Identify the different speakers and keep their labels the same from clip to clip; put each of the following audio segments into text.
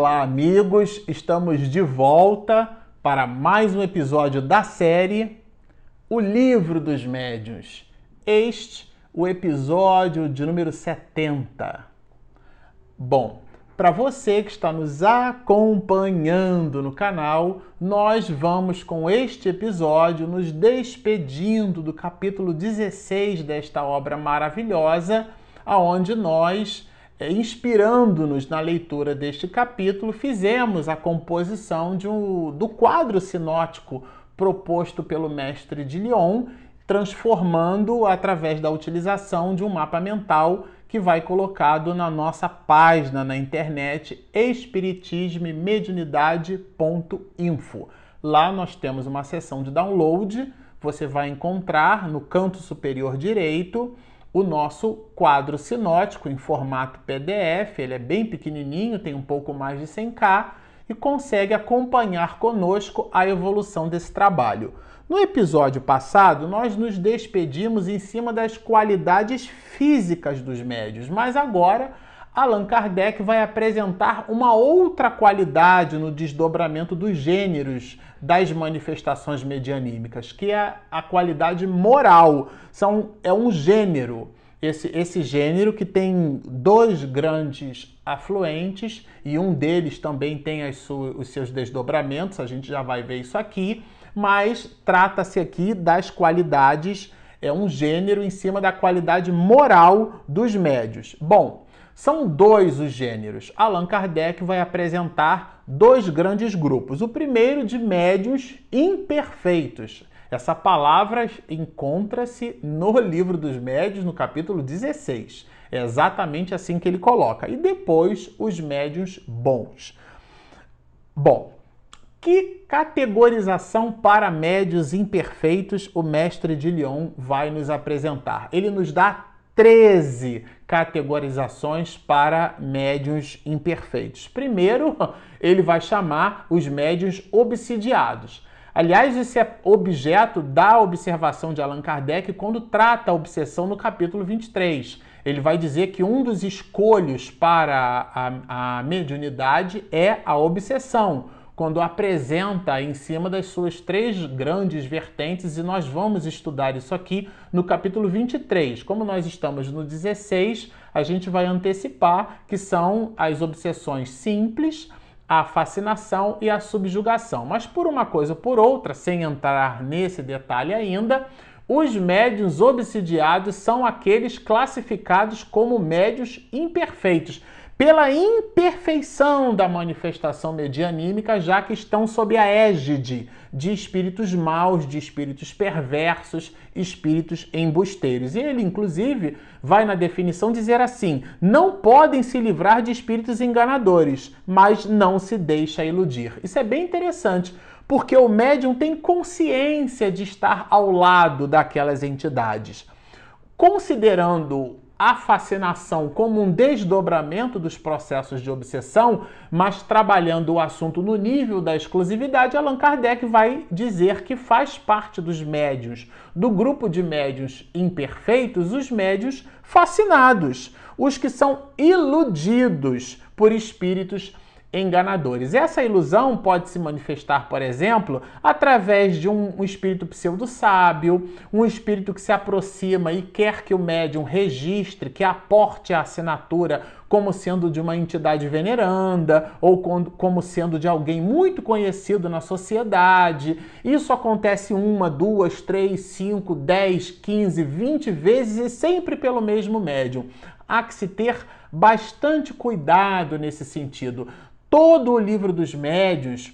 Speaker 1: Olá, amigos! Estamos de volta para mais um episódio da série O Livro dos Médiuns. Este, o episódio de número 70. Bom, para você que está nos acompanhando no canal, nós vamos com este episódio nos despedindo do capítulo 16 desta obra maravilhosa, aonde nós inspirando-nos na leitura deste capítulo, fizemos a composição um, do quadro sinótico proposto pelo mestre de Lyon, transformando através da utilização de um mapa mental que vai colocado na nossa página na internet espiritismemediunidade.info. Lá nós temos uma seção de download, você vai encontrar no canto superior direito o nosso quadro sinótico em formato PDF. Ele é bem pequenininho, tem um pouco mais de 100k e consegue acompanhar conosco a evolução desse trabalho. No episódio passado, nós nos despedimos em cima das qualidades físicas dos médios, mas agora Allan Kardec vai apresentar uma outra qualidade no desdobramento dos gêneros das manifestações medianímicas, que é a qualidade moral. São, é um gênero, esse, esse gênero que tem dois grandes afluentes e um deles também tem os seus desdobramentos, a gente já vai ver isso aqui, mas trata-se aqui das qualidades, é um gênero em cima da qualidade moral dos médios. Bom, são dois os gêneros. Allan Kardec vai apresentar dois grandes grupos. O primeiro de médios imperfeitos. Essa palavra encontra-se no livro dos médios, no capítulo 16. É exatamente assim que ele coloca. E depois os médios bons. Bom, que categorização para médios imperfeitos o mestre de Lyon vai nos apresentar? Ele nos dá 13 categorizações para médiuns imperfeitos. Primeiro, ele vai chamar os médiuns obsidiados. Aliás, esse é objeto da observação de Allan Kardec quando trata a obsessão no capítulo 23. Ele vai dizer que um dos escolhos para a, a mediunidade é a obsessão quando apresenta em cima das suas três grandes vertentes, e nós vamos estudar isso aqui no capítulo 23. Como nós estamos no 16, a gente vai antecipar que são as obsessões simples, a fascinação e a subjugação. Mas por uma coisa ou por outra, sem entrar nesse detalhe ainda, os médios obsidiados são aqueles classificados como médios imperfeitos pela imperfeição da manifestação medianímica, já que estão sob a égide de espíritos maus, de espíritos perversos, espíritos embusteiros. E ele, inclusive, vai na definição dizer assim: não podem se livrar de espíritos enganadores, mas não se deixa iludir. Isso é bem interessante, porque o médium tem consciência de estar ao lado daquelas entidades. Considerando a fascinação como um desdobramento dos processos de obsessão, mas trabalhando o assunto no nível da exclusividade, Allan Kardec vai dizer que faz parte dos médios, do grupo de médios imperfeitos, os médios fascinados, os que são iludidos por espíritos enganadores. Essa ilusão pode se manifestar, por exemplo, através de um, um espírito pseudo-sábio, um espírito que se aproxima e quer que o médium registre, que aporte a assinatura como sendo de uma entidade veneranda ou como sendo de alguém muito conhecido na sociedade. Isso acontece uma, duas, três, cinco, dez, quinze, vinte vezes e sempre pelo mesmo médium. Há que se ter bastante cuidado nesse sentido. Todo o livro dos médios,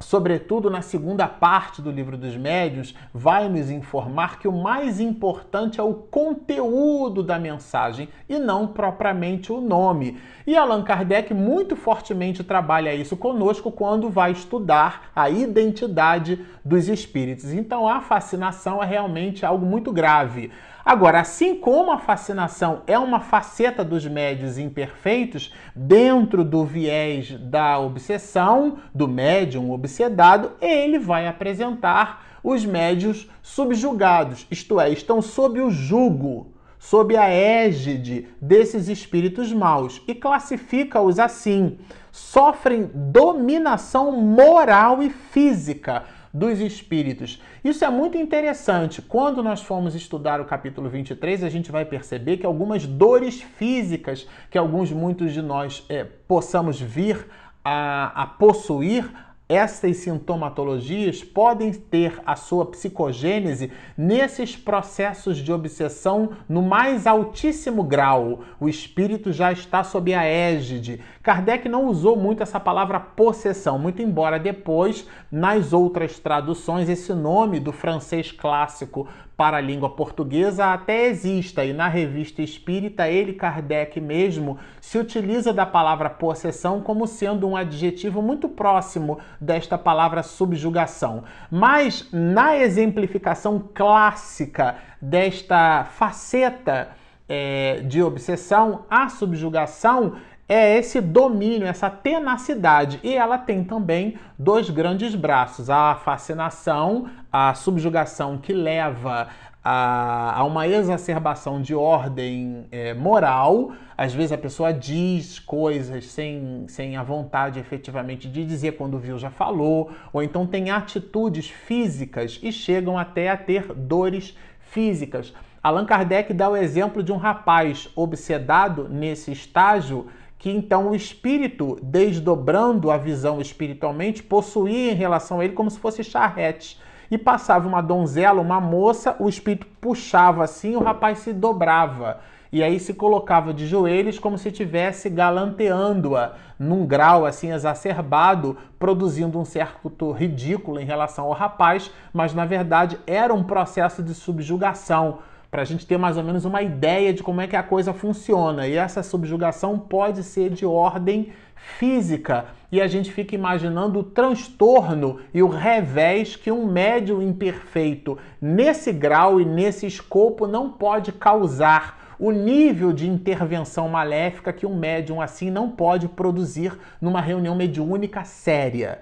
Speaker 1: sobretudo na segunda parte do livro dos médios, vai nos informar que o mais importante é o conteúdo da mensagem e não propriamente o nome. E Allan Kardec muito fortemente trabalha isso conosco quando vai estudar a identidade dos espíritos. Então a fascinação é realmente algo muito grave. Agora, assim como a fascinação é uma faceta dos médios imperfeitos, dentro do viés da obsessão, do médium obsedado, ele vai apresentar os médios subjugados, isto é, estão sob o jugo sob a égide desses espíritos maus e classifica-os assim: sofrem dominação moral e física dos espíritos. Isso é muito interessante. Quando nós formos estudar o capítulo 23, a gente vai perceber que algumas dores físicas que alguns, muitos de nós é, possamos vir a, a possuir, essas sintomatologias podem ter a sua psicogênese nesses processos de obsessão no mais altíssimo grau. O espírito já está sob a égide. Kardec não usou muito essa palavra possessão, muito embora depois, nas outras traduções, esse nome do francês clássico para a língua portuguesa até exista, e na revista espírita, ele, Kardec mesmo, se utiliza da palavra possessão como sendo um adjetivo muito próximo desta palavra subjugação. Mas na exemplificação clássica desta faceta é, de obsessão, a subjugação é esse domínio, essa tenacidade. E ela tem também dois grandes braços: a fascinação, a subjugação que leva a, uma exacerbação de ordem é, moral. Às vezes a pessoa diz coisas sem, sem a vontade efetivamente de dizer, quando viu já falou, ou então tem atitudes físicas e chegam até a ter dores físicas. Allan Kardec dá o exemplo de um rapaz obsedado nesse estágio que então o espírito, desdobrando a visão espiritualmente, possuía em relação a ele como se fosse charrete. E passava uma donzela, uma moça, o espírito puxava assim, o rapaz se dobrava. E aí se colocava de joelhos como se estivesse galanteando-a num grau assim exacerbado, produzindo um certo ridículo em relação ao rapaz, mas na verdade era um processo de subjugação para a gente ter mais ou menos uma ideia de como é que a coisa funciona. E essa subjugação pode ser de ordem física e a gente fica imaginando o transtorno e o revés que um médium imperfeito nesse grau e nesse escopo não pode causar. O nível de intervenção maléfica que um médium assim não pode produzir numa reunião mediúnica séria.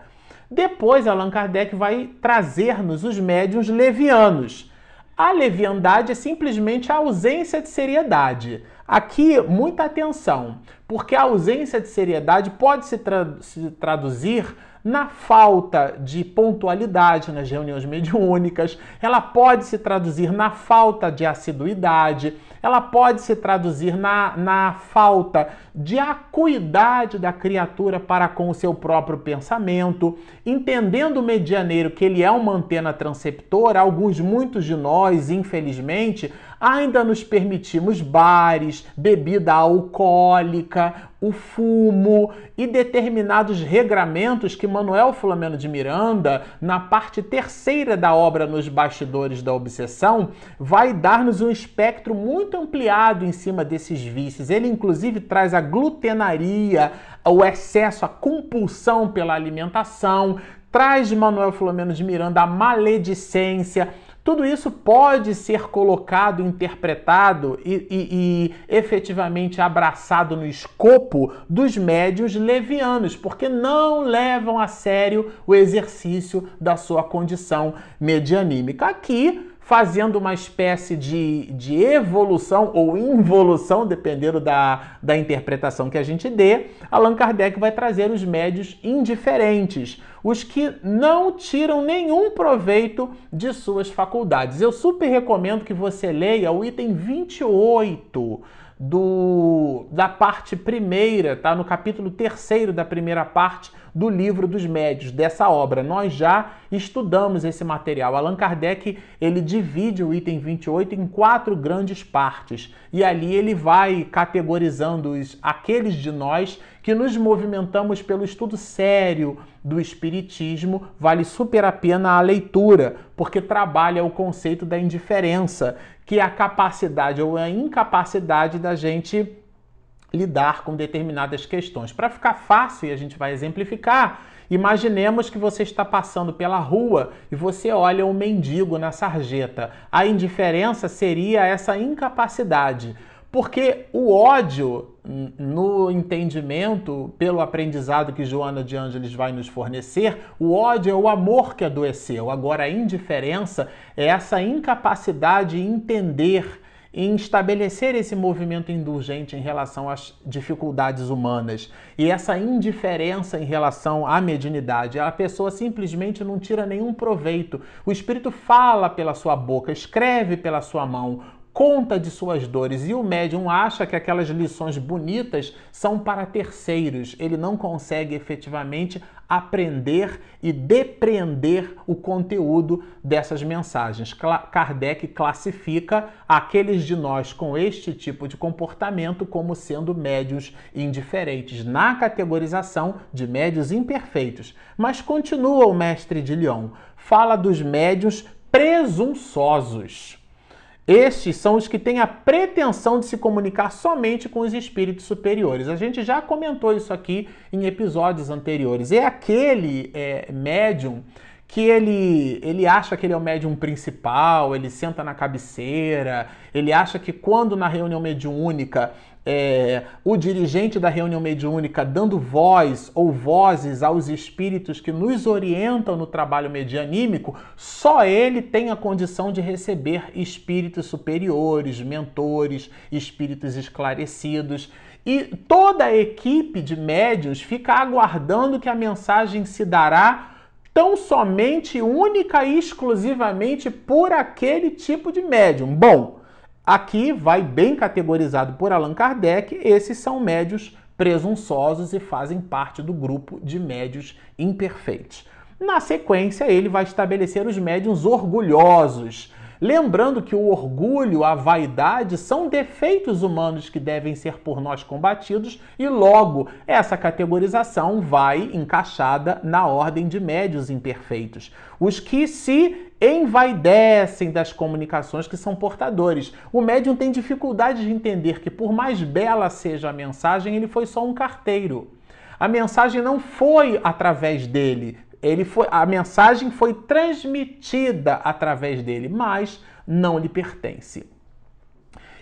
Speaker 1: Depois, Allan Kardec vai trazer-nos os médiums levianos a leviandade é simplesmente a ausência de seriedade. Aqui, muita atenção, porque a ausência de seriedade pode se, tra se traduzir na falta de pontualidade nas reuniões mediúnicas, ela pode se traduzir na falta de assiduidade, ela pode se traduzir na, na falta de acuidade da criatura para com o seu próprio pensamento, entendendo o medianeiro que ele é uma antena transceptora, alguns, muitos de nós, infelizmente, ainda nos permitimos bares, bebida alcoólica, o fumo e determinados regramentos que Manuel Flamengo de Miranda, na parte terceira da obra Nos Bastidores da Obsessão, vai dar-nos um espectro muito ampliado em cima desses vícios. Ele, inclusive, traz a glutenaria, o excesso, a compulsão pela alimentação, traz Manuel Flamengo de Miranda a maledicência tudo isso pode ser colocado, interpretado e, e, e, efetivamente abraçado no escopo dos médios levianos, porque não levam a sério o exercício da sua condição medianímica. Aqui fazendo uma espécie de, de evolução ou involução, dependendo da, da interpretação que a gente dê, Allan Kardec vai trazer os médios indiferentes, os que não tiram nenhum proveito de suas faculdades. Eu super recomendo que você leia o item 28 do, da parte primeira, tá? No capítulo terceiro da primeira parte do livro dos médios, dessa obra. Nós já estudamos esse material. Allan Kardec, ele divide o item 28 em quatro grandes partes. E ali ele vai categorizando os, aqueles de nós que nos movimentamos pelo estudo sério do Espiritismo, vale super a pena a leitura, porque trabalha o conceito da indiferença, que é a capacidade ou a incapacidade da gente lidar com determinadas questões. Para ficar fácil, e a gente vai exemplificar, imaginemos que você está passando pela rua e você olha um mendigo na sarjeta. A indiferença seria essa incapacidade. Porque o ódio, no entendimento, pelo aprendizado que Joana de Ângeles vai nos fornecer, o ódio é o amor que adoeceu. Agora, a indiferença é essa incapacidade de entender em estabelecer esse movimento indulgente em relação às dificuldades humanas e essa indiferença em relação à mediunidade. A pessoa simplesmente não tira nenhum proveito. O espírito fala pela sua boca, escreve pela sua mão, conta de suas dores e o médium acha que aquelas lições bonitas são para terceiros. Ele não consegue efetivamente aprender e depreender o conteúdo dessas mensagens. Kardec classifica aqueles de nós com este tipo de comportamento como sendo médios indiferentes, na categorização de médios imperfeitos. Mas continua o mestre de Lyon, fala dos médios presunçosos. Estes são os que têm a pretensão de se comunicar somente com os espíritos superiores. A gente já comentou isso aqui em episódios anteriores. É aquele é, médium que ele, ele acha que ele é o médium principal, ele senta na cabeceira, ele acha que quando na reunião mediúnica é, o dirigente da reunião mediúnica dando voz ou vozes aos espíritos que nos orientam no trabalho medianímico, só ele tem a condição de receber espíritos superiores, mentores, espíritos esclarecidos. E toda a equipe de médios fica aguardando que a mensagem se dará tão somente, única e exclusivamente por aquele tipo de médium. Bom, Aqui vai bem categorizado por Allan Kardec, esses são médios presunçosos e fazem parte do grupo de médios imperfeitos. Na sequência, ele vai estabelecer os médiums orgulhosos, Lembrando que o orgulho, a vaidade são defeitos humanos que devem ser por nós combatidos e logo essa categorização vai encaixada na ordem de médios imperfeitos, os que se envaidecem das comunicações que são portadores. O médium tem dificuldade de entender que por mais bela seja a mensagem, ele foi só um carteiro. A mensagem não foi através dele, ele foi, a mensagem foi transmitida através dele, mas não lhe pertence.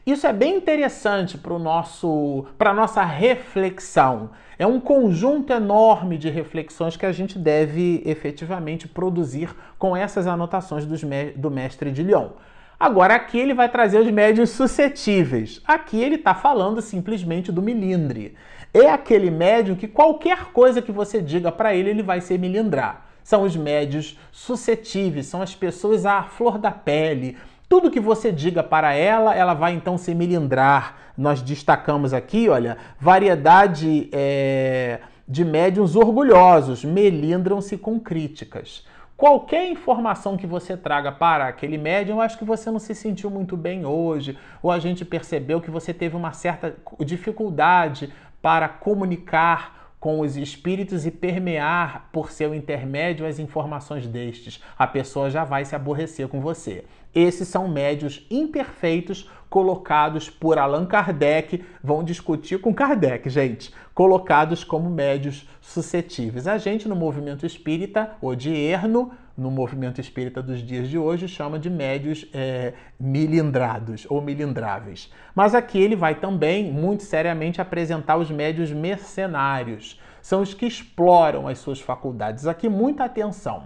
Speaker 1: Isso é bem interessante para nosso, para nossa reflexão. É um conjunto enorme de reflexões que a gente deve efetivamente produzir com essas anotações dos, do mestre de Lyon. Agora aqui ele vai trazer os médios suscetíveis. Aqui ele está falando simplesmente do milindre é aquele médium que qualquer coisa que você diga para ele, ele vai se melindrar. São os médios suscetíveis, são as pessoas à flor da pele. Tudo que você diga para ela, ela vai então se melindrar. Nós destacamos aqui, olha, variedade é, de médiums orgulhosos, melindram-se com críticas. Qualquer informação que você traga para aquele médium, acho que você não se sentiu muito bem hoje, ou a gente percebeu que você teve uma certa dificuldade para comunicar com os espíritos e permear por seu intermédio as informações destes. A pessoa já vai se aborrecer com você. Esses são médios imperfeitos colocados por Allan Kardec, vão discutir com Kardec, gente, colocados como médios suscetíveis. A gente no movimento espírita, ou de Erno, no movimento espírita dos dias de hoje, chama de médios é, milindrados ou milindráveis. Mas aqui ele vai também, muito seriamente, apresentar os médios mercenários. São os que exploram as suas faculdades. Aqui, muita atenção.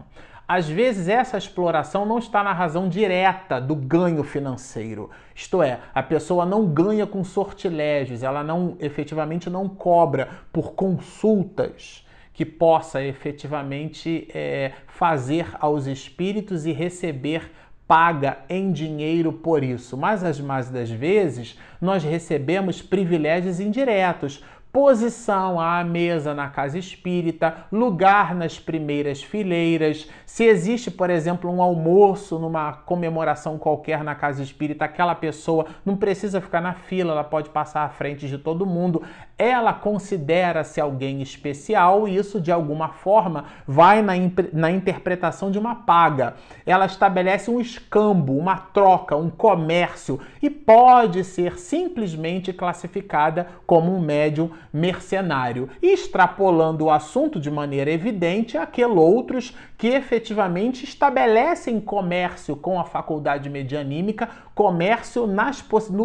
Speaker 1: Às vezes, essa exploração não está na razão direta do ganho financeiro. Isto é, a pessoa não ganha com sortilégios, ela não efetivamente não cobra por consultas que possa efetivamente é, fazer aos espíritos e receber paga em dinheiro por isso. Mas as mais das vezes nós recebemos privilégios indiretos, posição à mesa na casa espírita, lugar nas primeiras fileiras. Se existe, por exemplo, um almoço numa comemoração qualquer na casa espírita, aquela pessoa não precisa ficar na fila, ela pode passar à frente de todo mundo. Ela considera-se alguém especial e isso, de alguma forma, vai na, na interpretação de uma paga. Ela estabelece um escambo, uma troca, um comércio e pode ser simplesmente classificada como um médium mercenário, extrapolando o assunto de maneira evidente àqueles outros que efetivamente estabelecem comércio com a faculdade medianímica, comércio nas,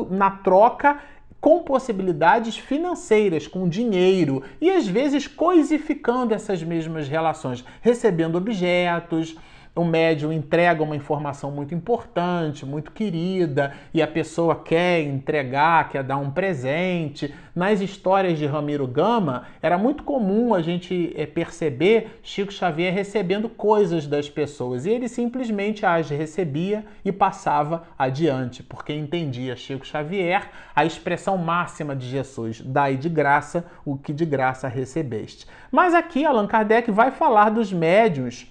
Speaker 1: na troca com possibilidades financeiras, com dinheiro e às vezes coisificando essas mesmas relações, recebendo objetos, o médium entrega uma informação muito importante, muito querida, e a pessoa quer entregar, quer dar um presente. Nas histórias de Ramiro Gama, era muito comum a gente é, perceber Chico Xavier recebendo coisas das pessoas, e ele simplesmente as recebia e passava adiante, porque entendia Chico Xavier a expressão máxima de Jesus: dai de graça o que de graça recebeste. Mas aqui Allan Kardec vai falar dos médios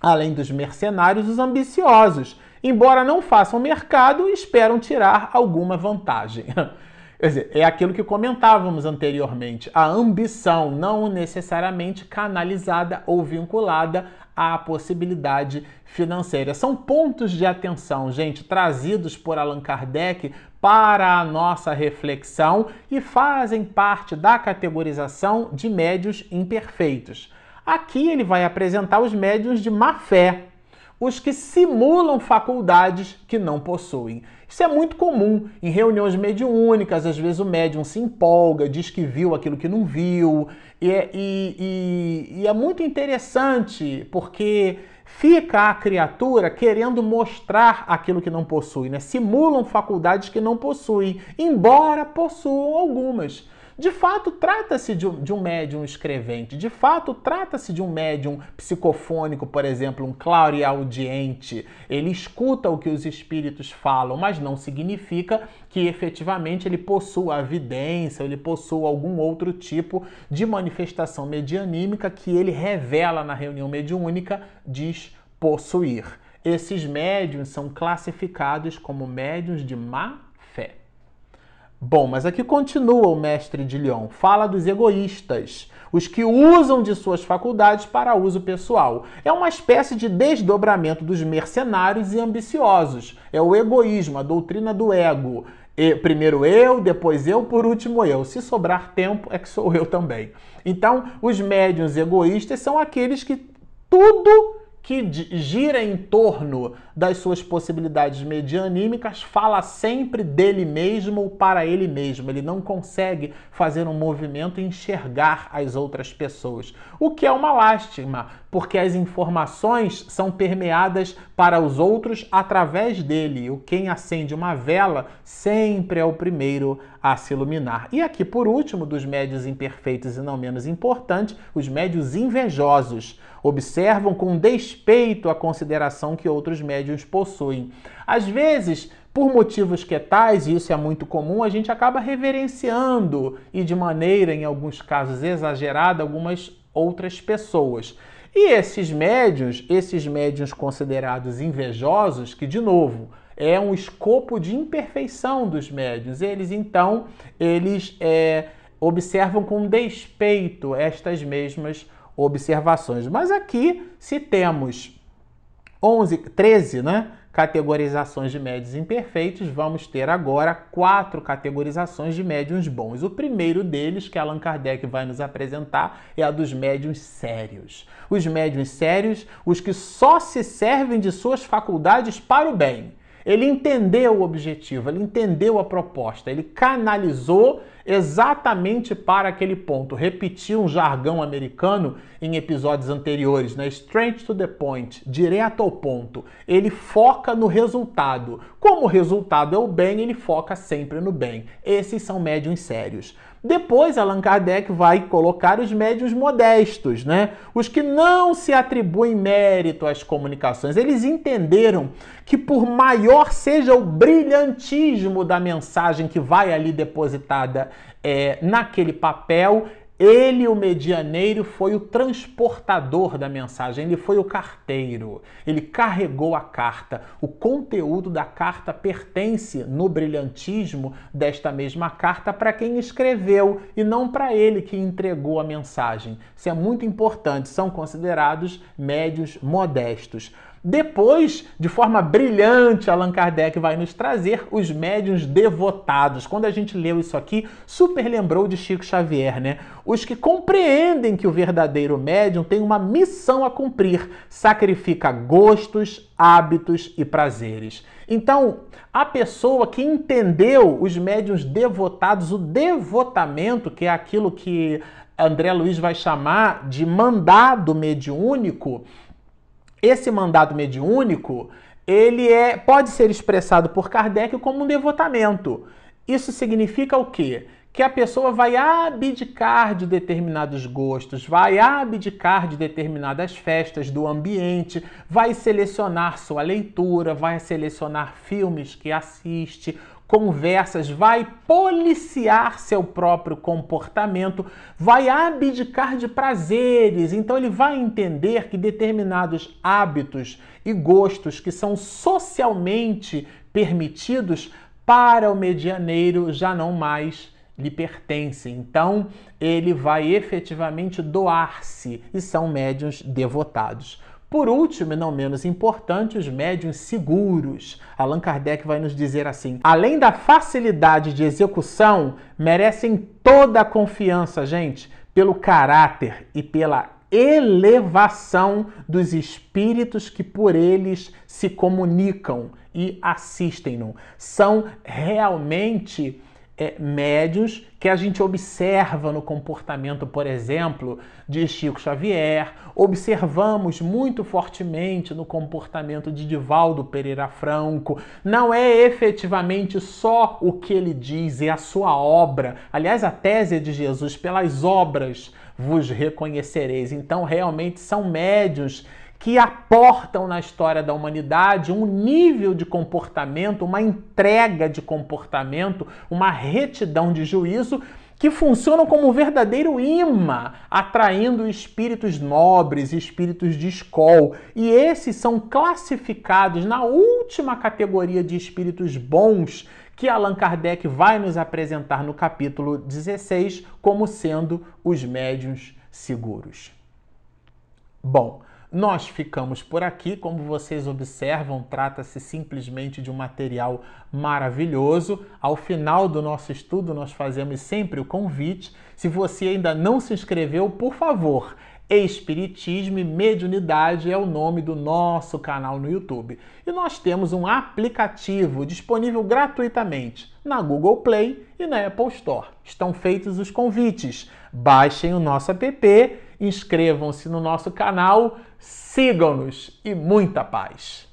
Speaker 1: além dos mercenários, os ambiciosos, embora não façam mercado, esperam tirar alguma vantagem. Quer dizer, é aquilo que comentávamos anteriormente, a ambição não necessariamente canalizada ou vinculada à possibilidade financeira. São pontos de atenção, gente, trazidos por Allan Kardec para a nossa reflexão e fazem parte da categorização de médios imperfeitos. Aqui ele vai apresentar os médiuns de má fé, os que simulam faculdades que não possuem. Isso é muito comum em reuniões mediúnicas, às vezes o médium se empolga, diz que viu aquilo que não viu, e, é, e, e, e é muito interessante porque fica a criatura querendo mostrar aquilo que não possui, né? simulam faculdades que não possuem, embora possuam algumas. De fato, trata-se de, um, de um médium escrevente, de fato, trata-se de um médium psicofônico, por exemplo, um clareaudiente. Ele escuta o que os espíritos falam, mas não significa que efetivamente ele possua a vidência, ele possua algum outro tipo de manifestação medianímica que ele revela na reunião mediúnica, diz possuir. Esses médiums são classificados como médiums de má Bom, mas aqui continua o mestre de Lyon. Fala dos egoístas, os que usam de suas faculdades para uso pessoal. É uma espécie de desdobramento dos mercenários e ambiciosos. É o egoísmo, a doutrina do ego. E, primeiro eu, depois eu, por último eu. Se sobrar tempo, é que sou eu também. Então, os médiuns egoístas são aqueles que tudo que gira em torno das suas possibilidades medianímicas, fala sempre dele mesmo ou para ele mesmo. Ele não consegue fazer um movimento e enxergar as outras pessoas. O que é uma lástima, porque as informações são permeadas para os outros através dele. O quem acende uma vela sempre é o primeiro a se iluminar. E aqui, por último, dos médios imperfeitos e não menos importante, os médios invejosos observam com despeito a consideração que outros médios possuem. Às vezes, por motivos que tais, e isso é muito comum, a gente acaba reverenciando e de maneira, em alguns casos, exagerada algumas outras pessoas. E esses médios, esses médios considerados invejosos, que de novo é um escopo de imperfeição dos médios, eles então eles é, observam com despeito estas mesmas observações. Mas aqui, se temos 11, 13, né? Categorizações de médios imperfeitos, vamos ter agora quatro categorizações de médiums bons. O primeiro deles, que Allan Kardec vai nos apresentar, é a dos médiums sérios. Os médiums sérios, os que só se servem de suas faculdades para o bem. Ele entendeu o objetivo, ele entendeu a proposta, ele canalizou exatamente para aquele ponto. Repetiu um jargão americano em episódios anteriores, né? Straight to the point, direto ao ponto. Ele foca no resultado. Como o resultado é o bem, ele foca sempre no bem. Esses são médiums sérios. Depois, Allan Kardec vai colocar os médios modestos, né? Os que não se atribuem mérito às comunicações. Eles entenderam que, por maior seja o brilhantismo da mensagem que vai ali depositada é, naquele papel, ele, o medianeiro, foi o transportador da mensagem, ele foi o carteiro, ele carregou a carta. O conteúdo da carta pertence no brilhantismo desta mesma carta para quem escreveu e não para ele que entregou a mensagem. Isso é muito importante, são considerados médios modestos. Depois, de forma brilhante, Allan Kardec vai nos trazer os médiuns devotados. Quando a gente leu isso aqui, super lembrou de Chico Xavier, né? Os que compreendem que o verdadeiro médium tem uma missão a cumprir, sacrifica gostos, hábitos e prazeres. Então, a pessoa que entendeu os médiuns devotados, o devotamento, que é aquilo que André Luiz vai chamar de mandado mediúnico, esse mandado mediúnico, ele é, pode ser expressado por Kardec como um devotamento. Isso significa o quê? Que a pessoa vai abdicar de determinados gostos, vai abdicar de determinadas festas do ambiente, vai selecionar sua leitura, vai selecionar filmes que assiste, conversas, vai policiar seu próprio comportamento, vai abdicar de prazeres. Então ele vai entender que determinados hábitos e gostos que são socialmente permitidos para o medianeiro já não mais lhe pertencem. Então ele vai efetivamente doar-se e são médiuns devotados. Por último, e não menos importante, os médiuns seguros. Allan Kardec vai nos dizer assim: além da facilidade de execução, merecem toda a confiança, gente, pelo caráter e pela elevação dos espíritos que por eles se comunicam e assistem-no. São realmente é, médios que a gente observa no comportamento, por exemplo, de Chico Xavier, observamos muito fortemente no comportamento de Divaldo Pereira Franco. Não é efetivamente só o que ele diz, é a sua obra. Aliás, a tese é de Jesus, pelas obras vos reconhecereis. Então, realmente são médios que aportam na história da humanidade um nível de comportamento, uma entrega de comportamento, uma retidão de juízo que funcionam como um verdadeiro imã, atraindo espíritos nobres, espíritos de escol. E esses são classificados na última categoria de espíritos bons que Allan Kardec vai nos apresentar no capítulo 16 como sendo os médiuns seguros. Bom, nós ficamos por aqui. Como vocês observam, trata-se simplesmente de um material maravilhoso. Ao final do nosso estudo, nós fazemos sempre o convite. Se você ainda não se inscreveu, por favor, Espiritismo e Mediunidade é o nome do nosso canal no YouTube. E nós temos um aplicativo disponível gratuitamente na Google Play e na Apple Store. Estão feitos os convites. Baixem o nosso app, inscrevam-se no nosso canal, sigam-nos e muita paz!